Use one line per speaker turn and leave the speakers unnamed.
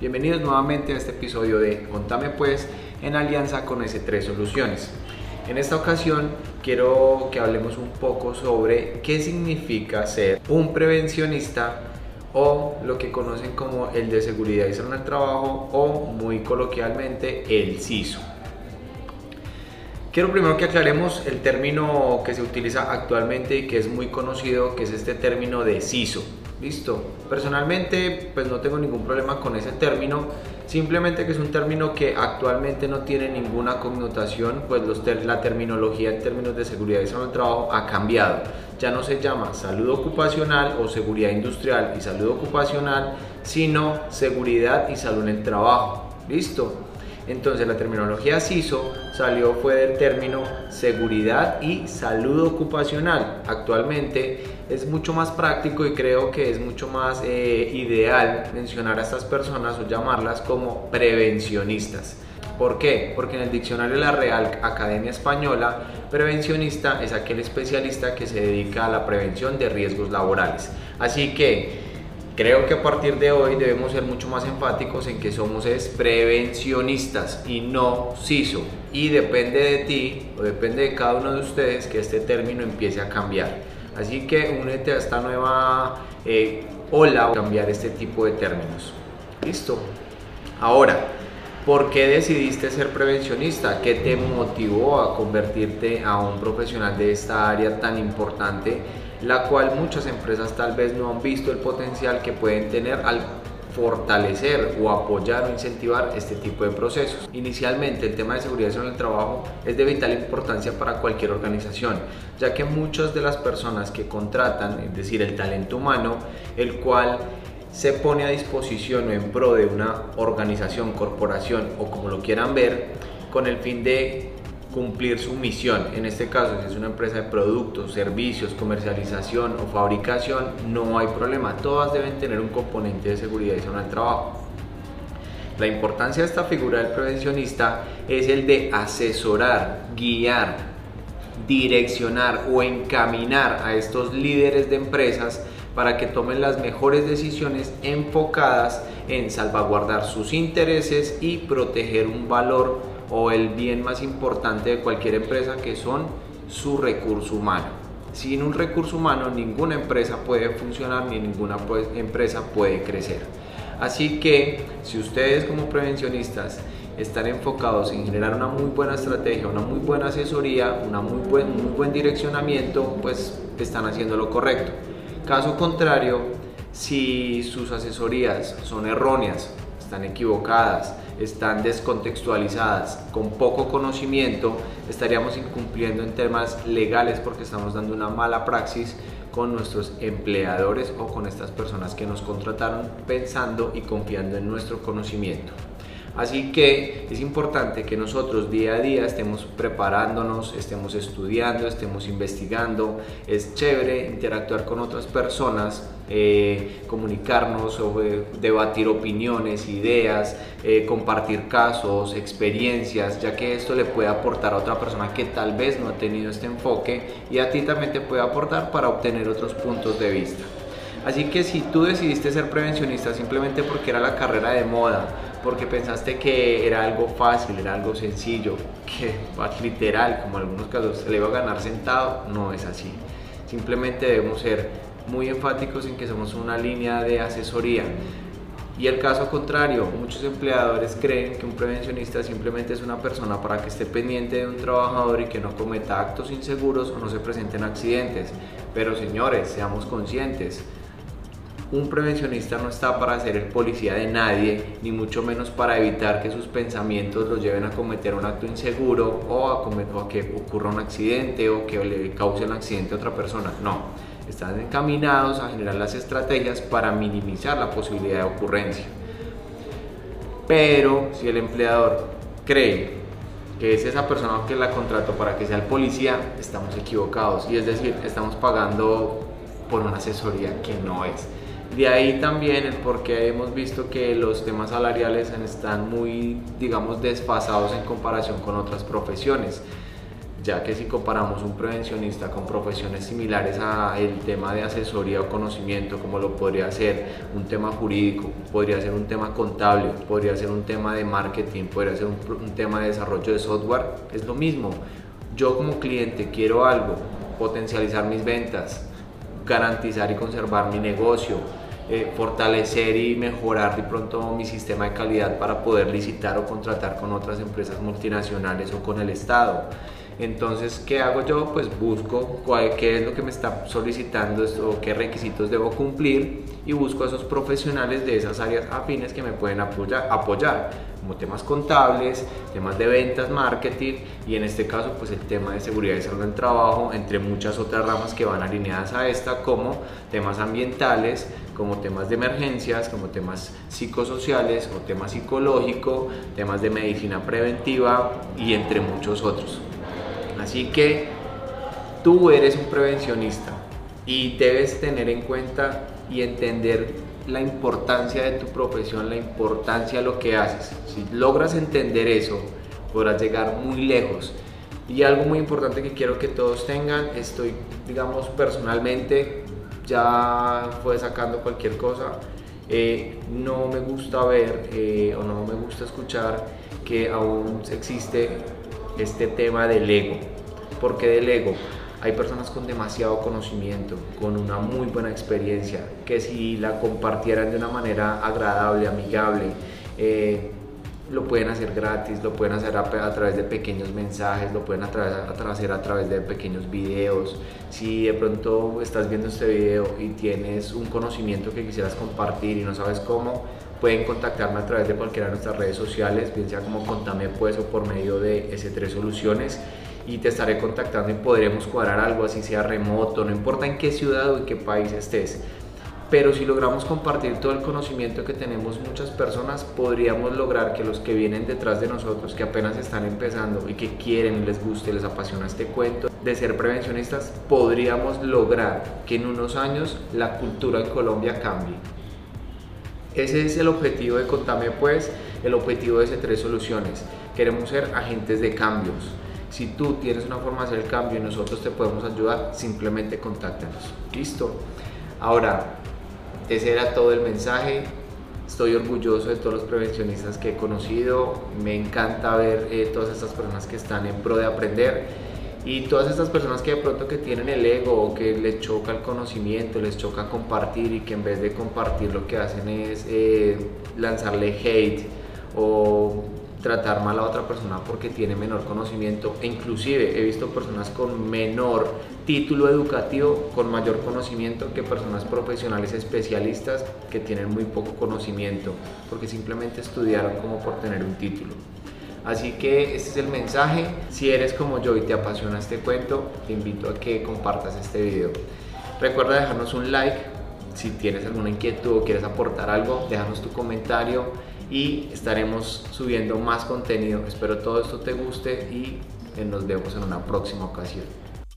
Bienvenidos nuevamente a este episodio de Contame pues en alianza con S3 Soluciones. En esta ocasión quiero que hablemos un poco sobre qué significa ser un prevencionista o lo que conocen como el de seguridad y salud en el trabajo o muy coloquialmente el CISO. Quiero primero que aclaremos el término que se utiliza actualmente y que es muy conocido, que es este término de CISO. Listo. Personalmente, pues no tengo ningún problema con ese término. Simplemente que es un término que actualmente no tiene ninguna connotación, pues la terminología en términos de seguridad y salud del trabajo ha cambiado. Ya no se llama salud ocupacional o seguridad industrial y salud ocupacional, sino seguridad y salud en el trabajo. Listo. Entonces la terminología CISO salió fue del término seguridad y salud ocupacional. Actualmente es mucho más práctico y creo que es mucho más eh, ideal mencionar a estas personas o llamarlas como prevencionistas. ¿Por qué? Porque en el diccionario de la Real Academia Española, prevencionista es aquel especialista que se dedica a la prevención de riesgos laborales. Así que Creo que a partir de hoy debemos ser mucho más enfáticos en que somos es prevencionistas y no CISO. Y depende de ti o depende de cada uno de ustedes que este término empiece a cambiar. Así que únete a esta nueva eh, ola cambiar este tipo de términos. Listo. Ahora, ¿por qué decidiste ser prevencionista? ¿Qué te motivó a convertirte a un profesional de esta área tan importante? la cual muchas empresas tal vez no han visto el potencial que pueden tener al fortalecer o apoyar o incentivar este tipo de procesos. Inicialmente el tema de seguridad en el trabajo es de vital importancia para cualquier organización, ya que muchas de las personas que contratan, es decir, el talento humano, el cual se pone a disposición o en pro de una organización, corporación o como lo quieran ver, con el fin de cumplir su misión. En este caso, si es una empresa de productos, servicios, comercialización o fabricación, no hay problema. Todas deben tener un componente de seguridad y salud el trabajo. La importancia de esta figura del prevencionista es el de asesorar, guiar, direccionar o encaminar a estos líderes de empresas para que tomen las mejores decisiones enfocadas en salvaguardar sus intereses y proteger un valor o el bien más importante de cualquier empresa que son su recurso humano. Sin un recurso humano ninguna empresa puede funcionar ni ninguna pues, empresa puede crecer. Así que si ustedes como prevencionistas están enfocados en generar una muy buena estrategia, una muy buena asesoría, una muy buen, muy buen direccionamiento, pues están haciendo lo correcto. Caso contrario, si sus asesorías son erróneas, están equivocadas, están descontextualizadas, con poco conocimiento, estaríamos incumpliendo en temas legales porque estamos dando una mala praxis con nuestros empleadores o con estas personas que nos contrataron pensando y confiando en nuestro conocimiento. Así que es importante que nosotros día a día estemos preparándonos, estemos estudiando, estemos investigando. Es chévere interactuar con otras personas, eh, comunicarnos, debatir opiniones, ideas, eh, compartir casos, experiencias, ya que esto le puede aportar a otra persona que tal vez no ha tenido este enfoque y a ti también te puede aportar para obtener otros puntos de vista. Así que si tú decidiste ser prevencionista simplemente porque era la carrera de moda, porque pensaste que era algo fácil, era algo sencillo, que literal, como en algunos casos, se le iba a ganar sentado, no es así. Simplemente debemos ser muy enfáticos en que somos una línea de asesoría. Y el caso contrario, muchos empleadores creen que un prevencionista simplemente es una persona para que esté pendiente de un trabajador y que no cometa actos inseguros o no se presenten accidentes. Pero señores, seamos conscientes, un prevencionista no está para ser el policía de nadie, ni mucho menos para evitar que sus pensamientos los lleven a cometer un acto inseguro o a, que ocurra un accidente o que le cause un accidente a otra persona. No, están encaminados a generar las estrategias para minimizar la posibilidad de ocurrencia. Pero si el empleador cree que es esa persona que la contrató para que sea el policía, estamos equivocados. Y es decir, estamos pagando por una asesoría que no es. De ahí también el por qué hemos visto que los temas salariales están muy, digamos, desfasados en comparación con otras profesiones ya que si comparamos un prevencionista con profesiones similares a el tema de asesoría o conocimiento, como lo podría ser un tema jurídico, podría ser un tema contable, podría ser un tema de marketing, podría ser un, un tema de desarrollo de software, es lo mismo. Yo como cliente quiero algo, potencializar mis ventas, garantizar y conservar mi negocio, eh, fortalecer y mejorar de pronto mi sistema de calidad para poder licitar o contratar con otras empresas multinacionales o con el Estado. Entonces, ¿qué hago yo? Pues busco cuál, qué es lo que me está solicitando o qué requisitos debo cumplir y busco a esos profesionales de esas áreas afines que me pueden apoyar, apoyar como temas contables, temas de ventas, marketing y en este caso pues el tema de seguridad y salud en trabajo, entre muchas otras ramas que van alineadas a esta como temas ambientales, como temas de emergencias, como temas psicosociales o temas psicológicos, temas de medicina preventiva y entre muchos otros. Así que tú eres un prevencionista y debes tener en cuenta y entender la importancia de tu profesión, la importancia de lo que haces. Si logras entender eso, podrás llegar muy lejos. Y algo muy importante que quiero que todos tengan, estoy, digamos, personalmente, ya fue sacando cualquier cosa, eh, no me gusta ver eh, o no me gusta escuchar que aún existe este tema del ego. ¿Por qué del ego? Hay personas con demasiado conocimiento, con una muy buena experiencia, que si la compartieran de una manera agradable, amigable, eh, lo pueden hacer gratis, lo pueden hacer a, través de pequeños mensajes, lo pueden hacer a través de pequeños videos. Si de pronto estás viendo este video y tienes un conocimiento que quisieras compartir y no sabes cómo, pueden contactarme a través de cualquiera de nuestras redes sociales, bien sea como Contame Pues o por medio de S3 Soluciones y te estaré contactando y podremos cuadrar algo así sea remoto, no importa en qué ciudad o en qué país estés. Pero si logramos compartir todo el conocimiento que tenemos muchas personas, podríamos lograr que los que vienen detrás de nosotros, que apenas están empezando y que quieren, les guste, les apasiona este cuento de ser prevencionistas, podríamos lograr que en unos años la cultura en Colombia cambie. Ese es el objetivo de Contame Pues, el objetivo de ese tres soluciones. Queremos ser agentes de cambios si tú tienes una forma de hacer el cambio y nosotros te podemos ayudar, simplemente contáctanos. Listo. Ahora, ese era todo el mensaje. Estoy orgulloso de todos los prevencionistas que he conocido. Me encanta ver eh, todas estas personas que están en pro de aprender y todas estas personas que de pronto que tienen el ego o que les choca el conocimiento, les choca compartir y que en vez de compartir lo que hacen es eh, lanzarle hate o tratar mal a otra persona porque tiene menor conocimiento e inclusive he visto personas con menor título educativo con mayor conocimiento que personas profesionales especialistas que tienen muy poco conocimiento porque simplemente estudiaron como por tener un título. Así que este es el mensaje. Si eres como yo y te apasiona este cuento, te invito a que compartas este video. Recuerda dejarnos un like. Si tienes alguna inquietud o quieres aportar algo, déjanos tu comentario y estaremos subiendo más contenido. Espero todo esto te guste y nos vemos en una próxima ocasión.